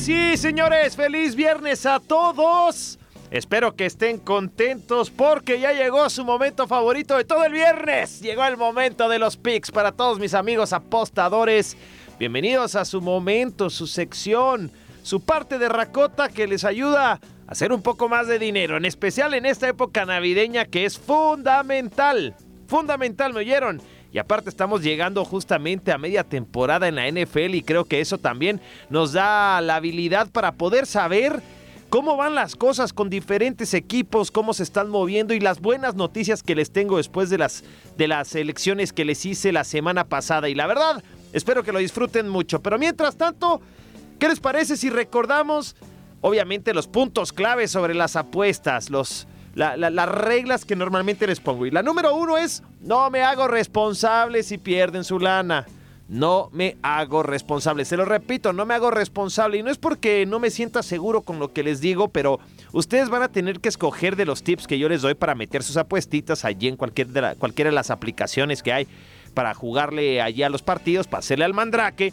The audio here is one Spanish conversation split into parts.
sí, señores, feliz viernes a todos. Espero que estén contentos porque ya llegó su momento favorito de todo el viernes. Llegó el momento de los picks para todos mis amigos apostadores. Bienvenidos a su momento, su sección, su parte de racota que les ayuda a hacer un poco más de dinero, en especial en esta época navideña que es fundamental. Fundamental, ¿me oyeron? Y aparte estamos llegando justamente a media temporada en la NFL y creo que eso también nos da la habilidad para poder saber cómo van las cosas con diferentes equipos, cómo se están moviendo y las buenas noticias que les tengo después de las, de las elecciones que les hice la semana pasada. Y la verdad, espero que lo disfruten mucho. Pero mientras tanto, ¿qué les parece si recordamos, obviamente, los puntos claves sobre las apuestas, los las reglas que normalmente les pongo. Y la número uno es, no me hago responsable si pierden su lana. No me hago responsable. Se lo repito, no me hago responsable. Y no es porque no me sienta seguro con lo que les digo, pero ustedes van a tener que escoger de los tips que yo les doy para meter sus apuestitas allí en cualquier de cualquiera de las aplicaciones que hay para jugarle allí a los partidos, para al mandrake.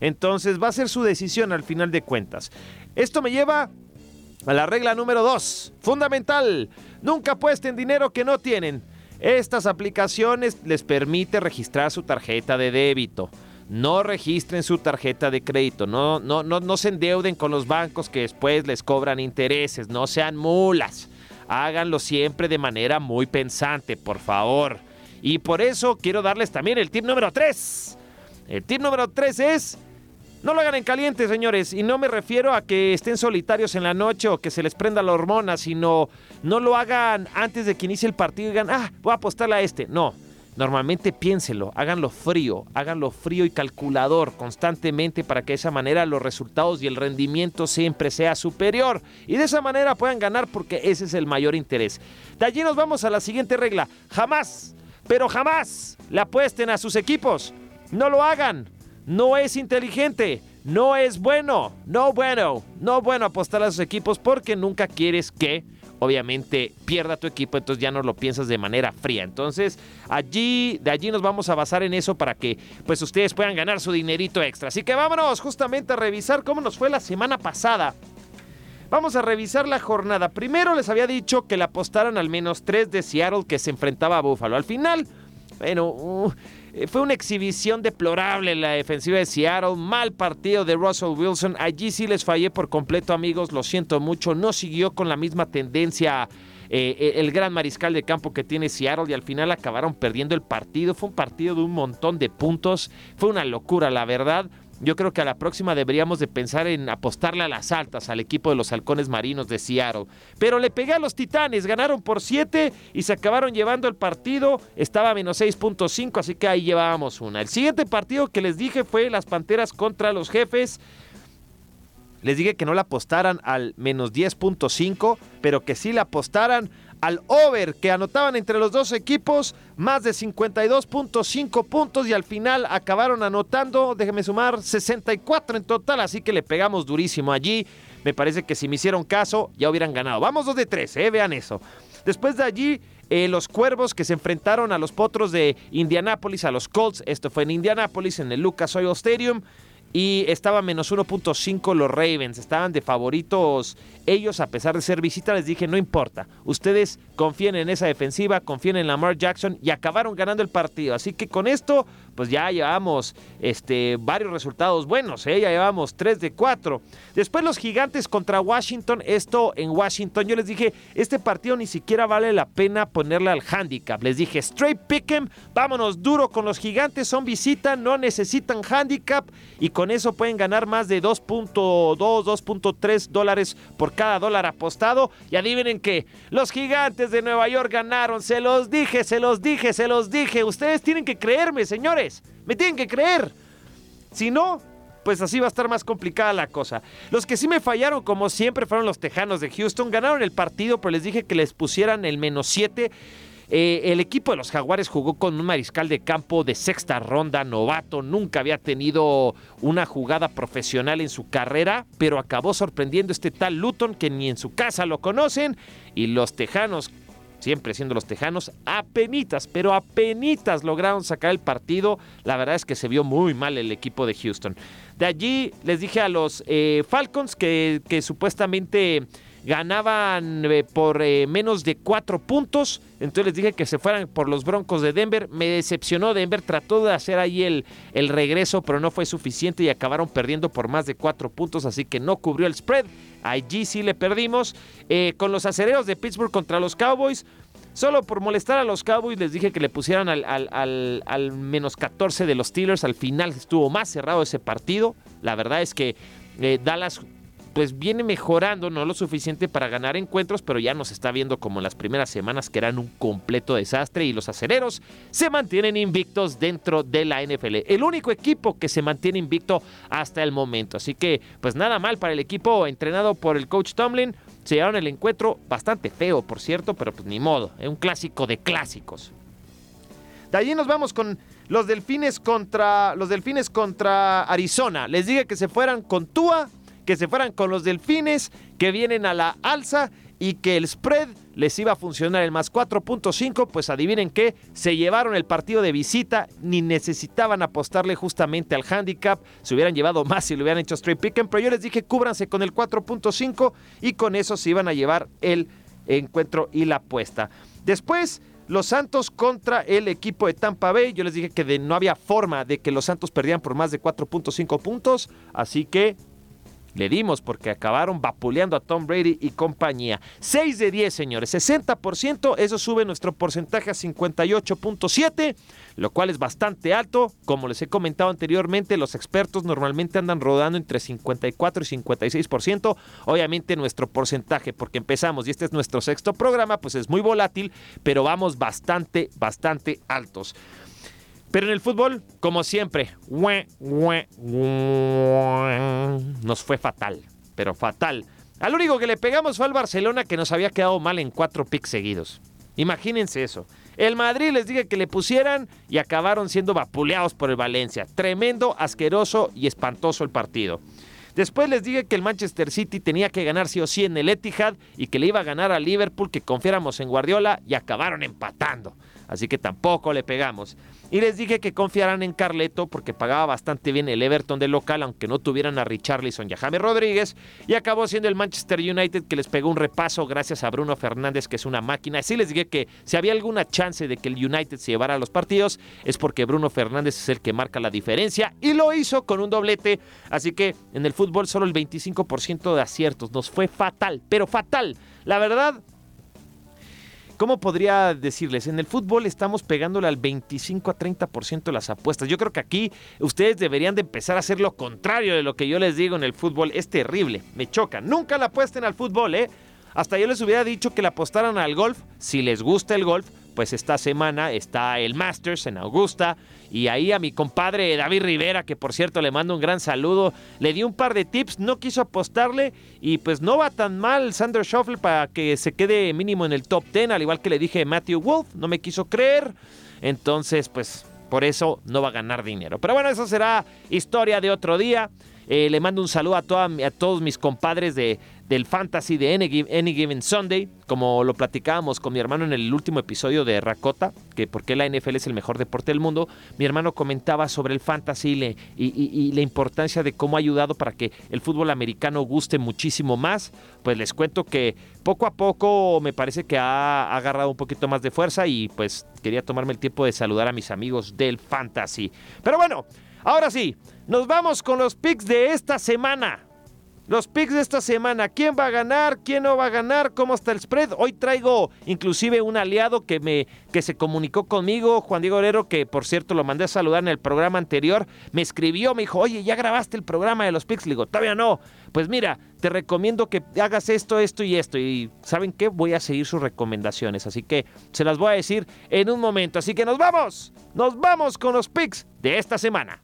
Entonces va a ser su decisión al final de cuentas. Esto me lleva la regla número 2, fundamental, nunca apuesten dinero que no tienen. Estas aplicaciones les permite registrar su tarjeta de débito. No registren su tarjeta de crédito, no, no, no, no se endeuden con los bancos que después les cobran intereses, no sean mulas. Háganlo siempre de manera muy pensante, por favor. Y por eso quiero darles también el tip número 3. El tip número 3 es no lo hagan en caliente, señores, y no me refiero a que estén solitarios en la noche o que se les prenda la hormona, sino no lo hagan antes de que inicie el partido y digan, ah, voy a apostarle a este. No, normalmente piénselo, háganlo frío, háganlo frío y calculador constantemente para que de esa manera los resultados y el rendimiento siempre sea superior y de esa manera puedan ganar porque ese es el mayor interés. De allí nos vamos a la siguiente regla, jamás, pero jamás le apuesten a sus equipos, no lo hagan no es inteligente, no es bueno, no bueno, no bueno apostar a sus equipos porque nunca quieres que obviamente pierda tu equipo, entonces ya no lo piensas de manera fría. Entonces, allí de allí nos vamos a basar en eso para que pues ustedes puedan ganar su dinerito extra. Así que vámonos justamente a revisar cómo nos fue la semana pasada. Vamos a revisar la jornada. Primero les había dicho que le apostaran al menos 3 de Seattle que se enfrentaba a Buffalo. Al final, bueno, uh, fue una exhibición deplorable la defensiva de Seattle, mal partido de Russell Wilson. Allí sí les fallé por completo, amigos, lo siento mucho. No siguió con la misma tendencia eh, eh, el gran mariscal de campo que tiene Seattle y al final acabaron perdiendo el partido. Fue un partido de un montón de puntos. Fue una locura, la verdad. Yo creo que a la próxima deberíamos de pensar en apostarle a las altas al equipo de los halcones marinos de Seattle. Pero le pegué a los titanes, ganaron por 7 y se acabaron llevando el partido. Estaba a menos 6.5, así que ahí llevábamos una. El siguiente partido que les dije fue las Panteras contra los Jefes. Les dije que no le apostaran al menos 10.5, pero que sí le apostaran al over que anotaban entre los dos equipos más de 52.5 puntos y al final acabaron anotando, déjeme sumar, 64 en total, así que le pegamos durísimo allí. Me parece que si me hicieron caso ya hubieran ganado. Vamos dos de tres, eh, vean eso. Después de allí, eh, los Cuervos que se enfrentaron a los Potros de Indianápolis, a los Colts, esto fue en Indianápolis, en el Lucas Oil Stadium. Y estaba menos 1.5 los Ravens, estaban de favoritos ellos a pesar de ser visita, les dije no importa, ustedes confíen en esa defensiva, confíen en Lamar Jackson y acabaron ganando el partido. Así que con esto pues ya llevamos este, varios resultados buenos, ¿eh? ya llevamos 3 de 4. Después los gigantes contra Washington, esto en Washington, yo les dije, este partido ni siquiera vale la pena ponerle al handicap. Les dije, straight pick em, vámonos duro con los gigantes, son visita, no necesitan handicap y con eso pueden ganar más de 2.2, 2.3 dólares por cada dólar apostado. Y adivinen que los gigantes de Nueva York ganaron, se los dije, se los dije, se los dije. Ustedes tienen que creerme, señores. Me tienen que creer. Si no, pues así va a estar más complicada la cosa. Los que sí me fallaron, como siempre, fueron los Tejanos de Houston. Ganaron el partido, pero les dije que les pusieran el menos 7. Eh, el equipo de los Jaguares jugó con un mariscal de campo de sexta ronda, novato, nunca había tenido una jugada profesional en su carrera, pero acabó sorprendiendo este tal Luton que ni en su casa lo conocen y los Tejanos siempre siendo los Tejanos, apenitas, pero apenitas lograron sacar el partido. La verdad es que se vio muy mal el equipo de Houston. De allí les dije a los eh, Falcons que, que supuestamente ganaban eh, por eh, menos de cuatro puntos. Entonces les dije que se fueran por los Broncos de Denver. Me decepcionó Denver, trató de hacer ahí el, el regreso, pero no fue suficiente y acabaron perdiendo por más de cuatro puntos, así que no cubrió el spread. Allí sí le perdimos. Eh, con los acereros de Pittsburgh contra los Cowboys. Solo por molestar a los Cowboys les dije que le pusieran al, al, al menos 14 de los Steelers. Al final estuvo más cerrado ese partido. La verdad es que Dallas pues viene mejorando, no lo suficiente para ganar encuentros, pero ya nos está viendo como en las primeras semanas que eran un completo desastre y los acereros se mantienen invictos dentro de la NFL. El único equipo que se mantiene invicto hasta el momento. Así que, pues nada mal para el equipo entrenado por el coach Tomlin. Se llevaron el encuentro bastante feo, por cierto, pero pues ni modo, es un clásico de clásicos. De allí nos vamos con los Delfines contra los Delfines contra Arizona. Les dije que se fueran con Tua que se fueran con los delfines, que vienen a la alza y que el spread les iba a funcionar el más 4.5, pues adivinen qué, se llevaron el partido de visita, ni necesitaban apostarle justamente al handicap, se hubieran llevado más si lo hubieran hecho straight pick, pero yo les dije cúbranse con el 4.5 y con eso se iban a llevar el encuentro y la apuesta. Después, los Santos contra el equipo de Tampa Bay. Yo les dije que no había forma de que los Santos perdieran por más de 4.5 puntos. Así que le dimos porque acabaron vapuleando a Tom Brady y compañía. 6 de 10, señores. 60%. Eso sube nuestro porcentaje a 58.7, lo cual es bastante alto. Como les he comentado anteriormente, los expertos normalmente andan rodando entre 54 y 56%. Obviamente nuestro porcentaje, porque empezamos y este es nuestro sexto programa, pues es muy volátil, pero vamos bastante, bastante altos. Pero en el fútbol, como siempre, nos fue fatal, pero fatal. Al único que le pegamos fue al Barcelona que nos había quedado mal en cuatro picks seguidos. Imagínense eso. El Madrid les dije que le pusieran y acabaron siendo vapuleados por el Valencia. Tremendo, asqueroso y espantoso el partido. Después les dije que el Manchester City tenía que ganar sí o sí en el Etihad y que le iba a ganar a Liverpool, que confiáramos en Guardiola y acabaron empatando. Así que tampoco le pegamos. Y les dije que confiaran en Carleto porque pagaba bastante bien el Everton del local, aunque no tuvieran a Richarlison y a James Rodríguez. Y acabó siendo el Manchester United que les pegó un repaso gracias a Bruno Fernández, que es una máquina. Así les dije que si había alguna chance de que el United se llevara a los partidos, es porque Bruno Fernández es el que marca la diferencia. Y lo hizo con un doblete. Así que en el fútbol solo el 25% de aciertos. Nos fue fatal, pero fatal. La verdad, ¿Cómo podría decirles? En el fútbol estamos pegándole al 25 a 30% de las apuestas. Yo creo que aquí ustedes deberían de empezar a hacer lo contrario de lo que yo les digo en el fútbol. Es terrible, me choca. Nunca la apuesten al fútbol, ¿eh? Hasta yo les hubiera dicho que la apostaran al golf, si les gusta el golf, pues esta semana está el Masters en Augusta y ahí a mi compadre David Rivera, que por cierto le mando un gran saludo, le di un par de tips, no quiso apostarle y pues no va tan mal Sander Shuffle para que se quede mínimo en el top 10, al igual que le dije Matthew Wolf, no me quiso creer, entonces pues por eso no va a ganar dinero. Pero bueno, eso será historia de otro día. Eh, le mando un saludo a, a todos mis compadres de, del fantasy de Any, Given Sunday, como lo platicábamos con mi hermano en el último episodio de Rakota, que porque la NFL es el mejor deporte del mundo, mi hermano comentaba sobre el fantasy y, la importancia de cómo ha ayudado para que el fútbol americano guste muchísimo más. Pues les cuento que poco a poco me parece que ha agarrado un poquito más de fuerza y pues quería tomarme el tiempo de saludar a mis amigos del fantasy. Pero bueno, ahora sí, nos vamos con los picks de esta semana. Los picks de esta semana, ¿quién va a ganar? ¿Quién no va a ganar? ¿Cómo está el spread? Hoy traigo inclusive un aliado que me que se comunicó conmigo, Juan Diego Herrero, que por cierto lo mandé a saludar en el programa anterior, me escribió, me dijo, "Oye, ¿ya grabaste el programa de los picks?" Le digo, "Todavía no." Pues mira, te recomiendo que hagas esto, esto y esto y ¿saben qué? Voy a seguir sus recomendaciones, así que se las voy a decir en un momento. Así que nos vamos. Nos vamos con los picks de esta semana.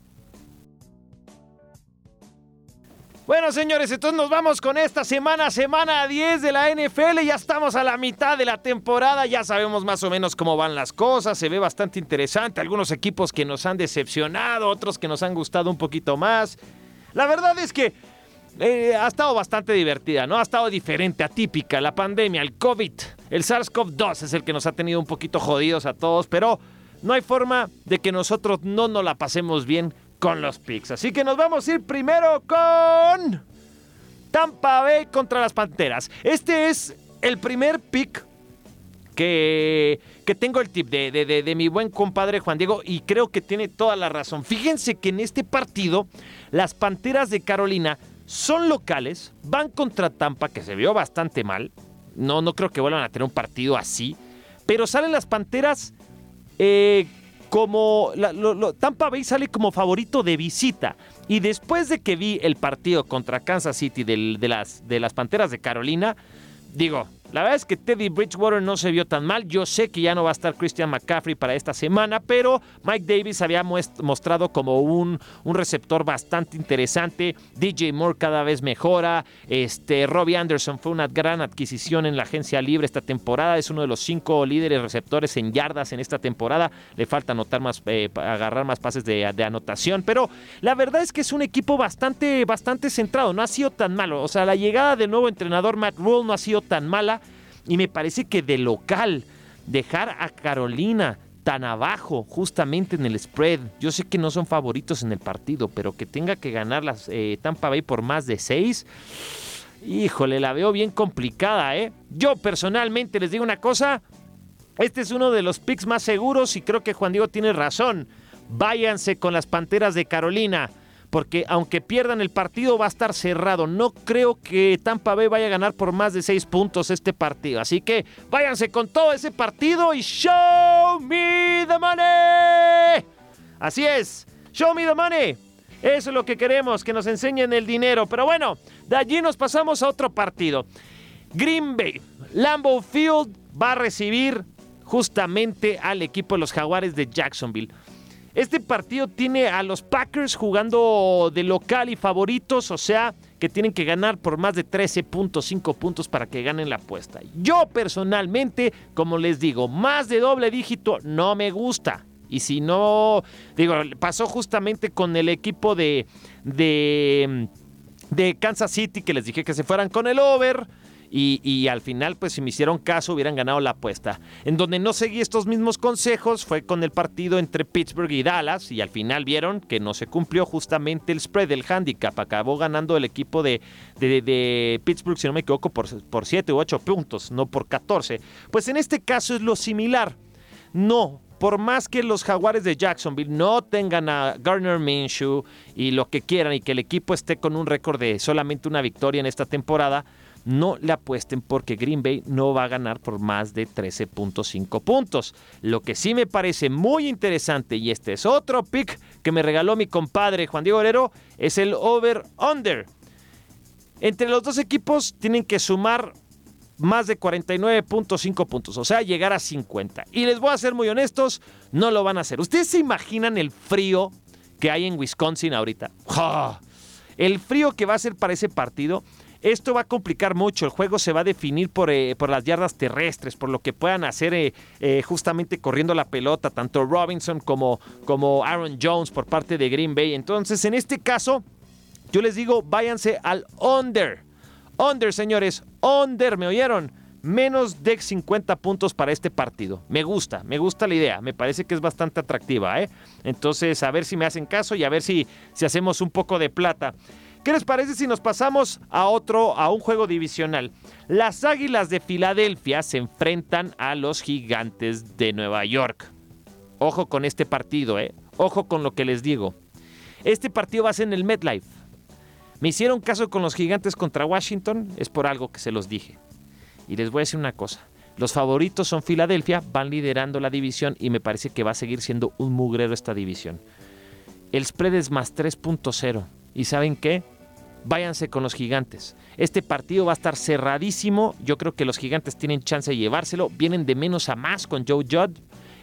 Bueno, señores, entonces nos vamos con esta semana, semana 10 de la NFL. Ya estamos a la mitad de la temporada, ya sabemos más o menos cómo van las cosas. Se ve bastante interesante. Algunos equipos que nos han decepcionado, otros que nos han gustado un poquito más. La verdad es que eh, ha estado bastante divertida, ¿no? Ha estado diferente, atípica. La pandemia, el COVID El SARS-CoV-2 es el que nos ha tenido un poquito jodidos a todos, pero no hay forma de que nosotros no nos la pasemos bien con los picks. Así que nos vamos a ir primero con Tampa Bay contra las Panteras. Este es el primer pick que, que tengo el tip de, de, de, mi buen compadre Juan Diego y creo que tiene toda la razón. Fíjense que en este partido las Panteras de Carolina son locales, van contra Tampa, que se vio bastante mal. No, no creo que vuelvan a tener un partido así. Pero salen las Panteras eh, como... Tampa Bay sale como favorito de visita. Y después de que vi el partido contra Kansas City de, las, de las Panteras de Carolina, digo, la verdad es que Teddy Bridgewater no se vio tan mal. Yo sé que ya no va a estar Christian McCaffrey para esta semana, pero Mike Davis había mostrado como un, un receptor bastante interesante. DJ Moore cada vez mejora. Este, Robbie Anderson fue una gran adquisición en la agencia libre esta temporada. Es uno de los cinco líderes receptores en yardas en esta temporada. Le falta anotar más, eh, agarrar más pases de, anotación, pero la verdad es que es un equipo bastante, bastante centrado. No ha sido tan malo. O sea, la llegada del nuevo entrenador Matt Rule no ha sido tan mala. Y me parece que de local, dejar a Carolina tan abajo, justamente en el spread. Yo sé que no son favoritos en el partido, pero que tenga que ganar las eh, Tampa Bay por más de seis. Híjole, la veo bien complicada, ¿eh? Yo personalmente les digo una cosa. Este es uno de los picks más seguros y creo que Juan Diego tiene razón. Váyanse con las Panteras de Carolina porque aunque pierdan el partido va a estar cerrado. No creo que Tampa Bay vaya a ganar por más de seis puntos este partido. Así que váyanse con todo ese partido y show me the money. Así es, show me the money. Eso es lo que queremos, que nos enseñen el dinero. Pero bueno, de allí nos pasamos a otro partido. Green Bay, Lambeau Field va a recibir justamente al equipo de los Jaguares de Jacksonville. Este partido tiene a los Packers jugando de local y favoritos, o sea, que tienen que ganar por más de 13.5 puntos para que ganen la apuesta. Yo personalmente, como les digo, más de doble dígito no me gusta. Y si no, digo, pasó justamente con el equipo de, de, de Kansas City, que les dije que se fueran con el over. Y, al final, pues si me hicieron caso, hubieran ganado la apuesta. En donde no seguí estos mismos consejos fue con el partido entre Pittsburgh y Dallas. Y al final vieron que no se cumplió justamente el spread del handicap. Acabó ganando el equipo de, de, Pittsburgh, si no me equivoco, por, por 7 u 8 puntos, no por 14. Pues en este caso es lo similar. No, por más que los jaguares de Jacksonville no tengan a Garner Minshew y lo que quieran y que el equipo esté con un récord de solamente una victoria en esta temporada, no le apuesten porque Green Bay no va a ganar por más de 13.5 puntos. Lo que sí me parece muy interesante, y este es otro pick que me regaló mi compadre Juan Diego Herrero, es el over-under. Entre los dos equipos tienen que sumar más de 49.5 puntos, o sea, llegar a 50. Y les voy a ser muy honestos, no lo van a hacer. ¿Ustedes se imaginan el frío que hay en Wisconsin ahorita? El frío que va a ser para ese partido. Esto va a complicar mucho, el juego se va a definir por, eh, por las yardas terrestres, por lo que puedan hacer eh, eh, justamente corriendo la pelota, tanto Robinson como, como Aaron Jones por parte de Green Bay. Entonces, en este caso, yo les digo, váyanse al under. Under, señores, under, ¿me oyeron? Menos de 50 puntos para este partido. Me gusta, me gusta la idea. Me parece que es bastante atractiva, ¿eh? Entonces, a ver si me hacen caso y a ver si, si hacemos un poco de plata. ¿Qué les parece si nos pasamos a otro, a un juego divisional? Las Águilas de Filadelfia se enfrentan a los Gigantes de Nueva York. Ojo con este partido, ¿eh? Ojo con lo que les digo. Este partido va a ser en el MetLife. Me hicieron caso con los Gigantes contra Washington, es por algo que se los dije. Y les voy a decir una cosa. Los favoritos son Filadelfia, van liderando la división y me parece que va a seguir siendo un mugrero esta división. El spread es más 3.0. ¿Y saben qué? Váyanse con los gigantes. Este partido va a estar cerradísimo. Yo creo que los gigantes tienen chance de llevárselo. Vienen de menos a más con Joe Judd.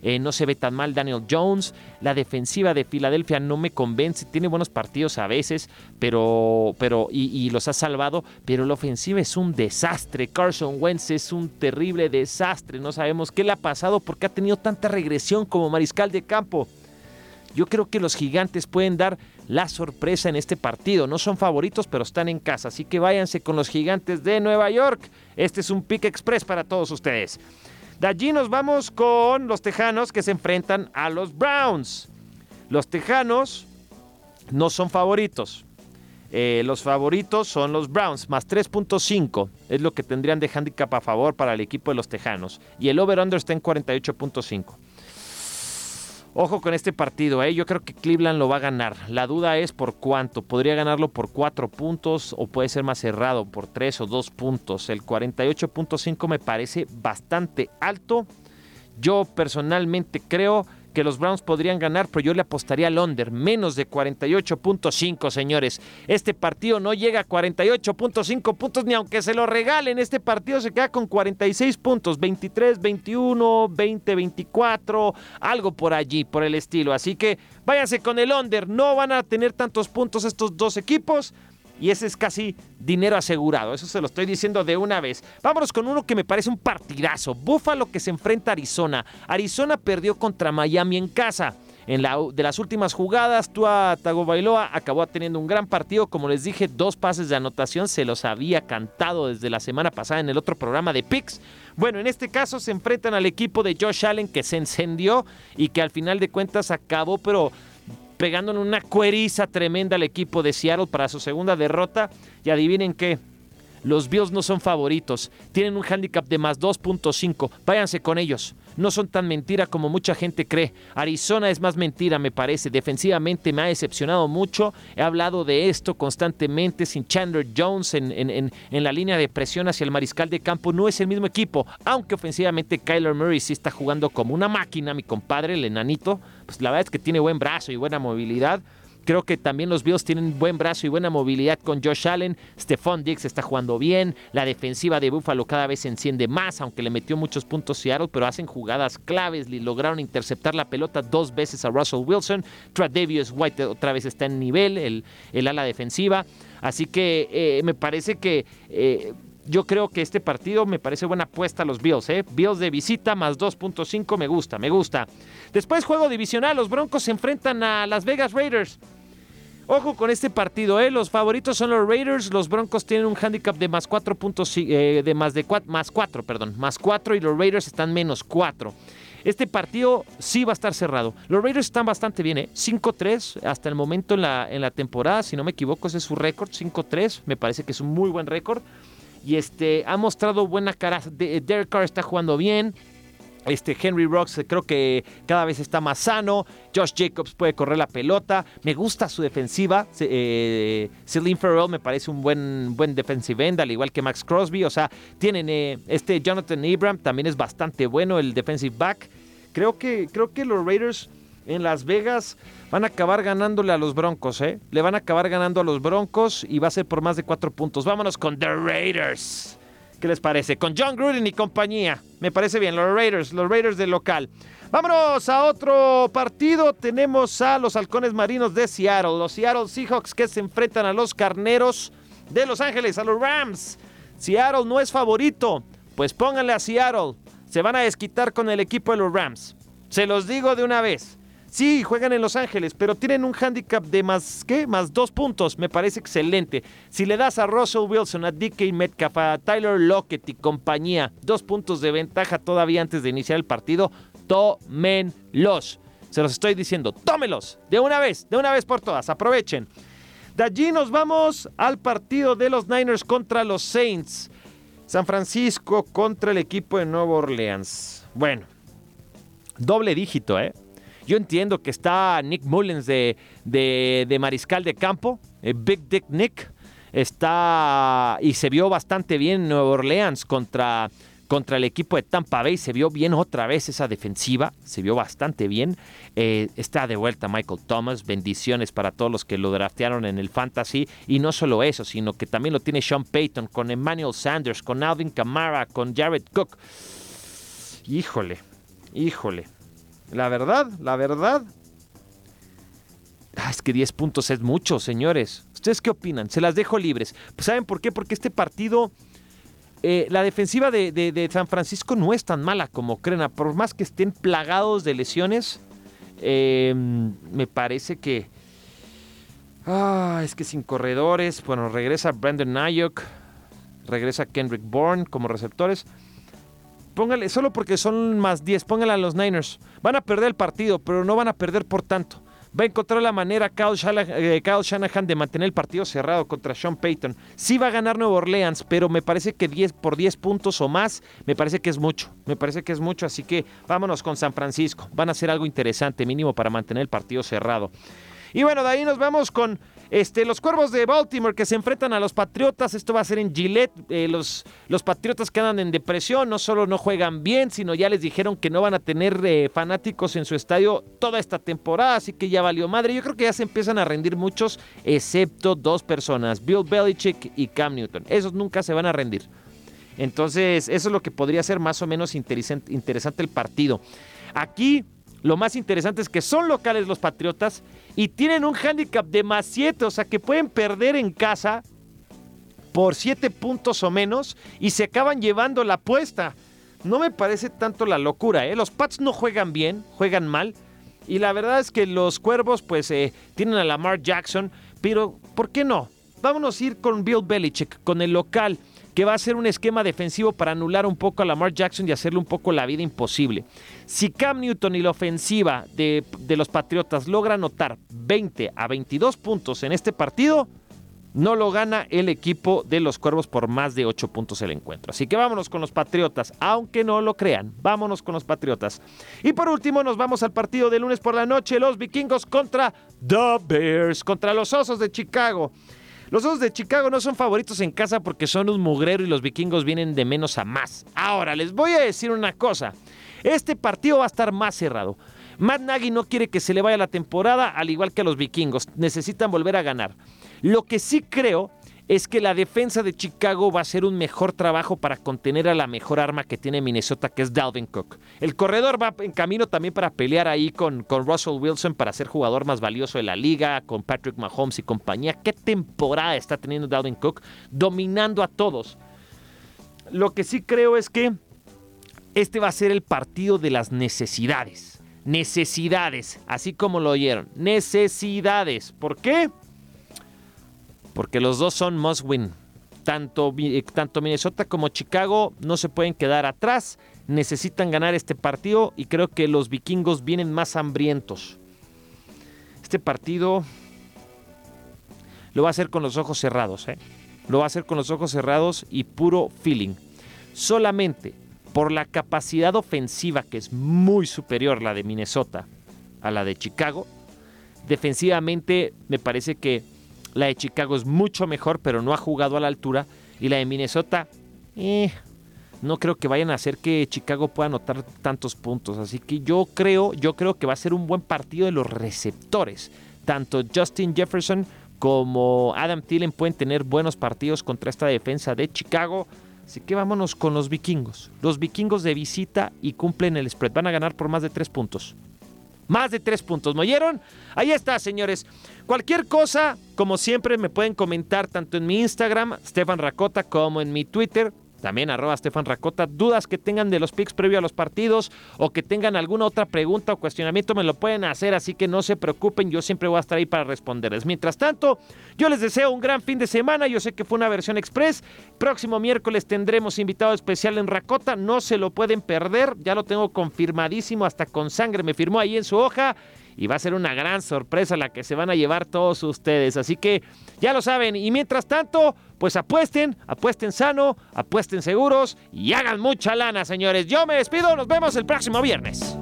Eh, no se ve tan mal Daniel Jones. La defensiva de Filadelfia no me convence. Tiene buenos partidos a veces, pero, pero y, los ha salvado. Pero la ofensiva es un desastre. Carson Wentz es un terrible desastre. No sabemos qué le ha pasado porque ha tenido tanta regresión como mariscal de campo. Yo creo que los gigantes pueden dar la sorpresa en este partido. No son favoritos, pero están en casa. Así que váyanse con los gigantes de Nueva York. Este es un pick express para todos ustedes. De allí nos vamos con los Tejanos que se enfrentan a los Browns. Los Tejanos no son favoritos. Eh, los favoritos son los Browns, más 3.5 es lo que tendrían de handicap a favor para el equipo de los Tejanos. Y el over-under está en 48.5. Ojo con este partido, ¿eh? yo creo que Cleveland lo va a ganar. La duda es por cuánto. Podría ganarlo por 4 puntos o puede ser más cerrado por 3 o 2 puntos. El 48.5 me parece bastante alto. Yo personalmente creo que los Browns podrían ganar, pero yo le apostaría al under, menos de 48.5, señores. Este partido no llega a 48.5 puntos ni aunque se lo regalen. Este partido se queda con 46 puntos, 23, 21, 20, 24, algo por allí, por el estilo. Así que váyanse con el under, no van a tener tantos puntos estos dos equipos y ese es casi dinero asegurado. Eso se lo estoy diciendo de una vez. Vámonos con uno que me parece un partidazo. Búfalo que se enfrenta a Arizona. Arizona perdió contra Miami en casa. En la, de las últimas jugadas, Tua Tagovailoa acabó teniendo un gran partido. Como les dije, dos pases de anotación. Se los había cantado desde la semana pasada en el otro programa de Picks. Bueno, en este caso se enfrentan al equipo de Josh Allen que se encendió y que al final de cuentas acabó, pero pegándole una cueriza tremenda al equipo de Seattle para su segunda derrota. Y adivinen qué, los Bills no son favoritos, tienen un handicap de más 2.5, váyanse con ellos. No son tan mentira como mucha gente cree. Arizona es más mentira, me parece. Defensivamente me ha decepcionado mucho. He hablado de esto constantemente. Sin Chandler Jones en, en, la línea de presión hacia el mariscal de campo, no es el mismo equipo. Aunque ofensivamente Kyler Murray sí está jugando como una máquina, mi compadre, el enanito. Pues la verdad es que tiene buen brazo y buena movilidad. Creo que también los Bills tienen buen brazo y buena movilidad con Josh Allen. Stephon Diggs está jugando bien. La defensiva de Buffalo cada vez se enciende más, aunque le metió muchos puntos Seattle, pero hacen jugadas claves. y lograron interceptar la pelota dos veces a Russell Wilson. Davis White otra vez está en nivel, el, el ala defensiva. Así que eh, me parece que... Eh, yo creo que este partido me parece buena apuesta a los Bills, ¿eh? Bills de visita más 2.5 me gusta, me gusta. Después juego divisional, los Broncos se enfrentan a Las Vegas Raiders. Ojo con este partido, ¿eh? Los favoritos son los Raiders. Los Broncos tienen un handicap de más 4 puntos, eh, de más de 4, más 4, perdón, más 4 y los Raiders están menos 4. Este partido sí va a estar cerrado. Los Raiders están bastante bien, ¿eh? 5-3 hasta el momento en la, en la temporada, si no me equivoco, ese es su récord, 5-3. Me parece que es un muy buen récord. Y este, ha mostrado buena cara. Derek Carr está jugando bien. Este Henry Rocks creo que cada vez está más sano. Josh Jacobs puede correr la pelota. Me gusta su defensiva. Eh, Celine Farrell me parece un buen, buen defensive end, al igual que Max Crosby. O sea, tienen eh, este Jonathan Abram, también es bastante bueno el defensive back. Creo que, creo que los Raiders en Las Vegas van a acabar ganándole a los Broncos, ¿eh? Le van a acabar ganando a los Broncos y va a ser por más de cuatro puntos. Vámonos con The Raiders. ¿Qué les parece? Con John Gruden y compañía. Me parece bien, los Raiders, los Raiders del local. Vámonos a otro partido. Tenemos a los halcones marinos de Seattle, los Seattle Seahawks que se enfrentan a los carneros de Los Ángeles, a los Rams. Seattle no es favorito, pues pónganle a Seattle. Se van a desquitar con el equipo de los Rams. Se los digo de una vez. Sí, juegan en Los Ángeles, pero tienen un handicap de más. Más dos puntos. Me parece excelente. Si le das a Russell Wilson, a DK Metcalf, a Tyler Lockett y compañía, dos puntos de ventaja todavía antes de iniciar el partido, tómenlos. Se los estoy diciendo, tómelos. De una vez, de una vez por todas. Aprovechen. De allí nos vamos al partido de los Niners contra los Saints. San Francisco contra el equipo de Nueva Orleans. Bueno, doble dígito, ¿eh? Yo entiendo que está Nick Mullens de, de, mariscal de campo, eh, Big Dick Nick. Está y se vio bastante bien en Nueva Orleans contra, contra el equipo de Tampa Bay. Se vio bien otra vez esa defensiva. Se vio bastante bien. Eh, está de vuelta Michael Thomas. Bendiciones para todos los que lo draftearon en el Fantasy. Y no solo eso, sino que también lo tiene Sean Payton con Emmanuel Sanders, con Alvin Kamara, con Jared Cook. Híjole, híjole. La verdad, la verdad. Ah, es que 10 puntos es mucho, señores. ¿Ustedes qué opinan? Se las dejo libres. Pues ¿Saben por qué? Porque este partido, eh, la defensiva de, San Francisco no es tan mala como creen. Por más que estén plagados de lesiones, Em, me parece que... Ah, es que sin corredores, bueno, regresa Brandon Ayuk, regresa Kendrick Bourne como receptores. Póngale, solo porque son más 10, póngale a los Niners. Van a perder el partido, pero no van a perder por tanto. Va a encontrar la manera Kyle Shanahan, eh, de mantener el partido cerrado contra Sean Payton. Sí va a ganar Nueva Orleans, pero me parece que 10 por 10 puntos o más, me parece que es mucho. Me parece que es mucho, así que vámonos con San Francisco. Van a hacer algo interesante, mínimo para mantener el partido cerrado. Y bueno, de ahí nos vamos con este, los Cuervos de Baltimore que se enfrentan a los Patriotas, esto va a ser en Gillette. Eh, los, los Patriotas quedan en depresión, no solo no juegan bien, sino ya les dijeron que no van a tener eh, fanáticos en su estadio toda esta temporada, así que ya valió madre. Yo creo que ya se empiezan a rendir muchos, excepto dos personas, Bill Belichick y Cam Newton. Esos nunca se van a rendir. Entonces, eso es lo que podría ser más o menos interesante, interesante el partido. Aquí lo más interesante es que son locales los Patriotas y tienen un handicap de más 7, o sea que pueden perder en casa por 7 puntos o menos y se acaban llevando la apuesta. No me parece tanto la locura, ¿eh? Los Pats no juegan bien, juegan mal. Y la verdad es que los Cuervos pues eh, tienen a Lamar Jackson, pero ¿por qué no? Vámonos a ir con Bill Belichick, con el local que va a ser un esquema defensivo para anular un poco a Lamar Jackson y hacerle un poco la vida imposible. Si Cam Newton y la ofensiva de, los Patriotas logra anotar 20 a 22 puntos en este partido, no lo gana el equipo de los Cuervos por más de 8 puntos el encuentro. Así que vámonos con los Patriotas, aunque no lo crean, vámonos con los Patriotas. Y por último nos vamos al partido de lunes por la noche, los vikingos contra The Bears, contra los Osos de Chicago. Los Osos de Chicago no son favoritos en casa porque son un mugrero y los vikingos vienen de menos a más. Ahora, les voy a decir una cosa. Este partido va a estar más cerrado. Matt Nagy no quiere que se le vaya la temporada, al igual que a los vikingos. Necesitan volver a ganar. Lo que sí creo es que la defensa de Chicago va a hacer un mejor trabajo para contener a la mejor arma que tiene Minnesota, que es Dalvin Cook. El corredor va en camino también para pelear ahí con, con Russell Wilson para ser jugador más valioso de la liga, con Patrick Mahomes y compañía. ¿Qué temporada está teniendo Dalvin Cook? Dominando a todos. Lo que sí creo es que este va a ser el partido de las necesidades. Necesidades, así como lo oyeron. Necesidades. ¿Por qué? Porque los dos son must win. Tanto, eh, tanto Minnesota como Chicago no se pueden quedar atrás, necesitan ganar este partido y creo que los vikingos vienen más hambrientos. Este partido lo va a hacer con los ojos cerrados, ¿eh? lo va a hacer con los ojos cerrados y puro feeling. Solamente por la capacidad ofensiva que es muy superior la de Minnesota a la de Chicago, defensivamente me parece que la de Chicago es mucho mejor, pero no ha jugado a la altura. Y la de Minnesota, eh, no creo que vayan a hacer que Chicago pueda anotar tantos puntos. Así que yo creo, yo creo que va a ser un buen partido de los receptores. Tanto Justin Jefferson como Adam Thielen pueden tener buenos partidos contra esta defensa de Chicago. Así que vámonos con los vikingos. Los vikingos de visita y cumplen el spread. Van a ganar por más de tres puntos. Más de tres puntos. ¿Me oyeron? Ahí está, señores. Cualquier cosa, como siempre, me pueden comentar tanto en mi Instagram, Stefan Racota, como en mi Twitter, también arroba Stefan Racota, dudas que tengan de los picks previo a los partidos o que tengan alguna otra pregunta o cuestionamiento me lo pueden hacer, así que no se preocupen, yo siempre voy a estar ahí para responderles. Mientras tanto, yo les deseo un gran fin de semana, yo sé que fue una versión express, próximo miércoles tendremos invitado especial en Racota, no se lo pueden perder, ya lo tengo confirmadísimo, hasta con sangre me firmó ahí en su hoja y va a ser una gran sorpresa la que se van a llevar todos ustedes. Así que ya lo saben. Y mientras tanto, pues apuesten, apuesten sano, apuesten seguros y hagan mucha lana, señores. Yo me despido, nos vemos el próximo viernes.